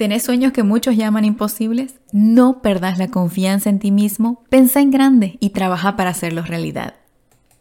¿Tenés sueños que muchos llaman imposibles? No perdas la confianza en ti mismo, pensa en grande y trabaja para hacerlos realidad.